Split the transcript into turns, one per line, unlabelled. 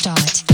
start.